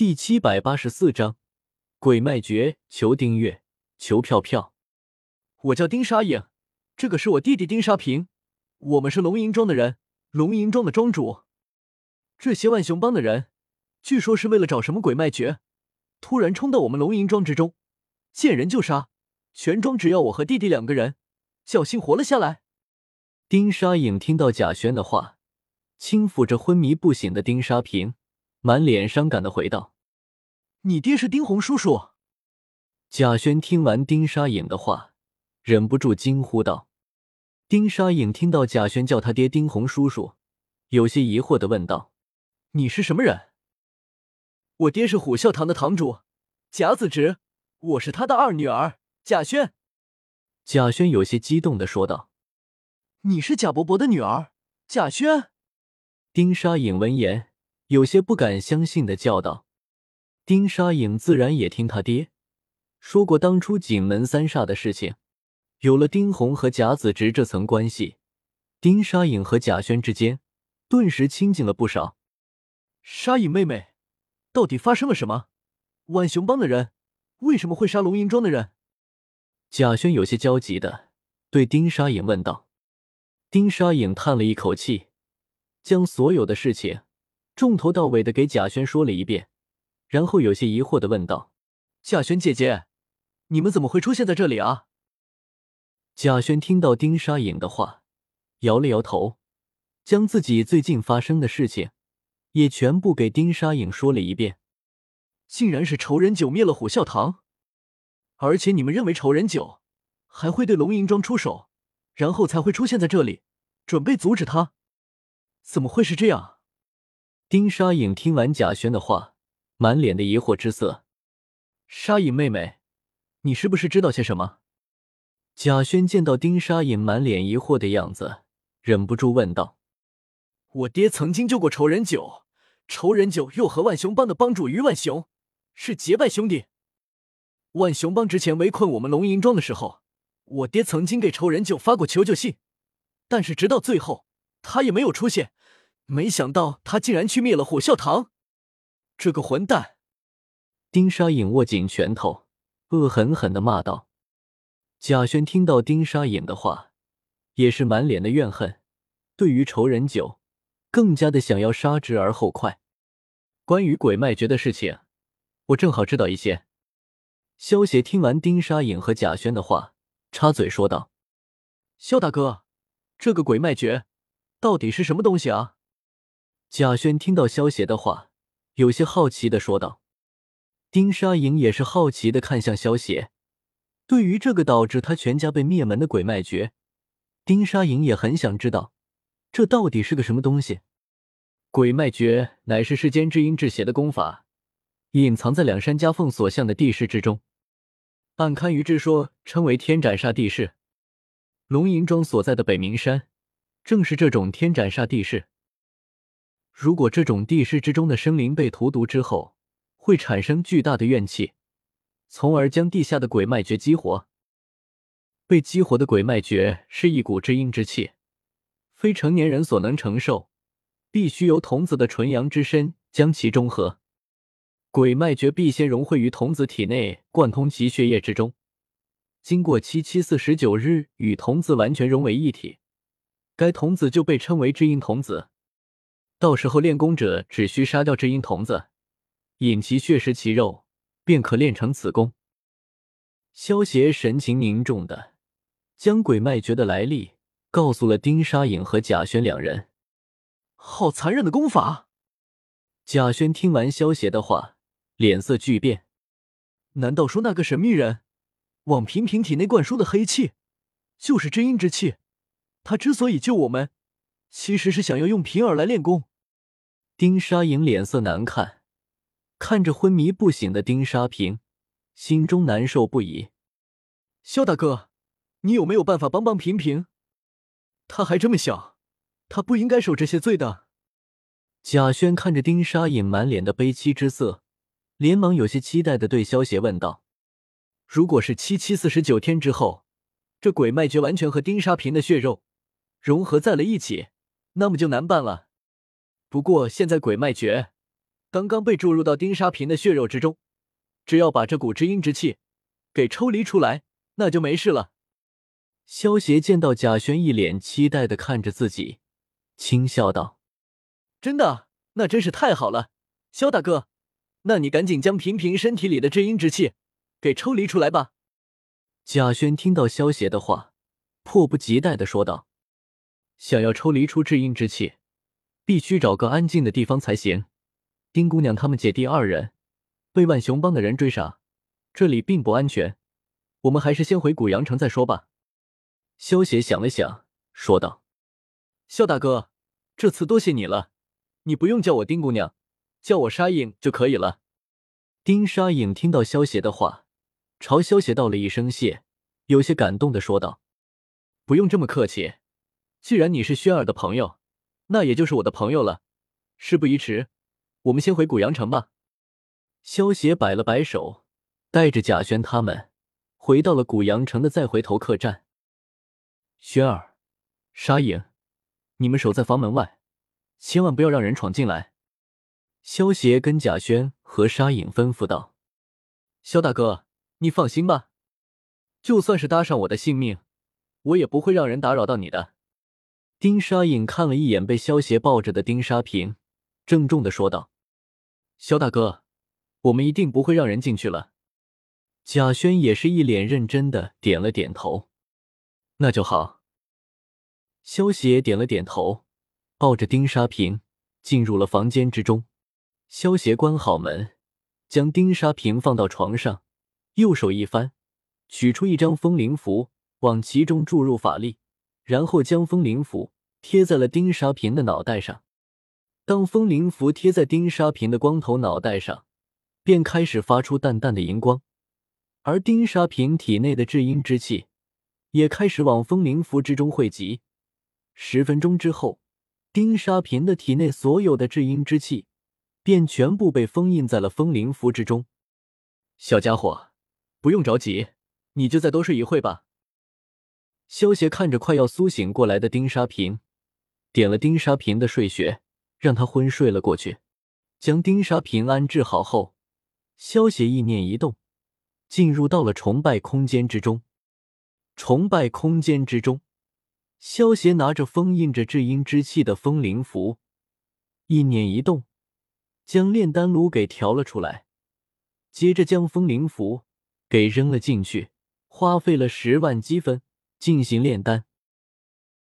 第七百八十四章鬼脉诀，求订阅，求票票。我叫丁沙影，这个是我弟弟丁沙平，我们是龙吟庄的人，龙吟庄的庄主。这些万雄帮的人，据说是为了找什么鬼脉诀，突然冲到我们龙吟庄之中，见人就杀，全庄只要我和弟弟两个人，侥幸活了下来。丁沙影听到贾轩的话，轻抚着昏迷不醒的丁沙平。满脸伤感的回道：“你爹是丁红叔叔。”贾轩听完丁沙影的话，忍不住惊呼道：“丁沙影听到贾轩叫他爹丁红叔叔，有些疑惑的问道：‘你是什么人？’我爹是虎啸堂的堂主贾子直，我是他的二女儿贾轩。”贾轩有些激动的说道：“你是贾伯伯的女儿贾轩？”丁沙影闻言。有些不敢相信的叫道：“丁沙影自然也听他爹说过当初景门三煞的事情。有了丁红和贾子直这层关系，丁沙影和贾轩之间顿时亲近了不少。沙影妹妹，到底发生了什么？万雄帮的人为什么会杀龙吟庄的人？”贾轩有些焦急的对丁沙影问道。丁沙影叹了一口气，将所有的事情。从头到尾的给贾轩说了一遍，然后有些疑惑的问道：“贾轩姐姐，你们怎么会出现在这里啊？”贾轩听到丁沙影的话，摇了摇头，将自己最近发生的事情也全部给丁沙影说了一遍。竟然是仇人九灭了虎啸堂，而且你们认为仇人九还会对龙吟庄出手，然后才会出现在这里，准备阻止他？怎么会是这样？丁沙影听完贾轩的话，满脸的疑惑之色。沙影妹妹，你是不是知道些什么？贾轩见到丁沙影满脸疑惑的样子，忍不住问道：“我爹曾经救过仇人九，仇人九又和万雄帮的帮主于万雄是结拜兄弟。万雄帮之前围困我们龙吟庄的时候，我爹曾经给仇人九发过求救信，但是直到最后，他也没有出现。”没想到他竟然去灭了火啸堂，这个混蛋！丁沙影握紧拳头，恶狠狠的骂道。贾轩听到丁沙影的话，也是满脸的怨恨，对于仇人九，更加的想要杀之而后快。关于鬼脉诀的事情，我正好知道一些。萧协听完丁沙影和贾轩的话，插嘴说道：“萧大哥，这个鬼脉诀到底是什么东西啊？”贾轩听到萧邪的话，有些好奇的说道：“丁沙影也是好奇的看向萧邪。对于这个导致他全家被灭门的鬼脉诀，丁沙影也很想知道，这到底是个什么东西。鬼脉诀乃是世间至阴至邪的功法，隐藏在两山夹缝所向的地势之中，按堪舆之说，称为天斩煞地势。龙吟庄所在的北冥山，正是这种天斩煞地势。”如果这种地势之中的生灵被荼毒之后，会产生巨大的怨气，从而将地下的鬼脉诀激活。被激活的鬼脉诀是一股至阴之气，非成年人所能承受，必须由童子的纯阳之身将其中和。鬼脉诀必先融汇于童子体内，贯通其血液之中，经过七七四十九日与童子完全融为一体，该童子就被称为至阴童子。到时候练功者只需杀掉这阴童子，饮其血食其肉，便可练成此功。萧邪神情凝重的将鬼脉诀的来历告诉了丁沙影和贾轩两人。好残忍的功法！贾轩听完萧邪的话，脸色巨变。难道说那个神秘人往平平体内灌输的黑气，就是真阴之气？他之所以救我们，其实是想要用平儿来练功。丁沙影脸色难看，看着昏迷不醒的丁沙平，心中难受不已。萧大哥，你有没有办法帮帮平平？他还这么小，他不应该受这些罪的。贾轩看着丁沙影满脸的悲戚之色，连忙有些期待的对萧邪问道：“如果是七七四十九天之后，这鬼脉诀完全和丁沙平的血肉融合在了一起，那么就难办了。”不过现在鬼脉诀刚刚被注入到丁沙瓶的血肉之中，只要把这股至阴之气给抽离出来，那就没事了。萧协见到贾轩一脸期待的看着自己，轻笑道：“真的？那真是太好了，萧大哥，那你赶紧将平平身体里的至阴之气给抽离出来吧。”贾轩听到萧协的话，迫不及待的说道：“想要抽离出至阴之气，必须找个安静的地方才行。丁姑娘他们姐弟二人被万雄帮的人追杀，这里并不安全，我们还是先回古阳城再说吧。”萧协想了想，说道：“萧大哥，这次多谢你了，你不用叫我丁姑娘，叫我沙影就可以了。”丁沙影听到萧协的话，朝萧协道了一声谢，有些感动的说道：“不用这么客气，既然你是轩儿的朋友，那也就是我的朋友了。事不宜迟，我们先回古阳城吧。”萧协摆了摆手，带着贾轩他们回到了古阳城的再回头客栈。轩儿、沙影，你们守在房门外，千万不要让人闯进来。萧协跟贾轩和沙影吩咐道：“萧大哥，你放心吧，就算是搭上我的性命，我也不会让人打扰到你的。”丁沙影看了一眼被萧协抱着的丁沙平，郑重的说道：“萧大哥，我们一定不会让人进去了。”贾轩也是一脸认真的点了点头。那就好。萧协点了点头，抱着丁沙平进入了房间之中。萧协关好门，将丁沙平放到床上，右手一翻，取出一张风灵符，往其中注入法力，然后将风灵符贴在了丁沙平的脑袋上。当风灵符贴在丁沙平的光头脑袋上，便开始发出淡淡的荧光，而丁沙平体内的至阴之气。也开始往风灵符之中汇集。十分钟之后，丁沙平的体内所有的至阴之气便全部被封印在了风灵符之中。小家伙，不用着急，你就再多睡一会吧。萧协看着快要苏醒过来的丁沙平，点了丁沙平的睡穴，让他昏睡了过去。将丁沙平安置好后，萧协意念一动，进入到了崇拜空间之中。崇拜空间之中，萧协拿着封印着至阴之气的风灵符，意念一动，将炼丹炉给调了出来，接着将风灵符给扔了进去，花费了十万积分进行炼丹。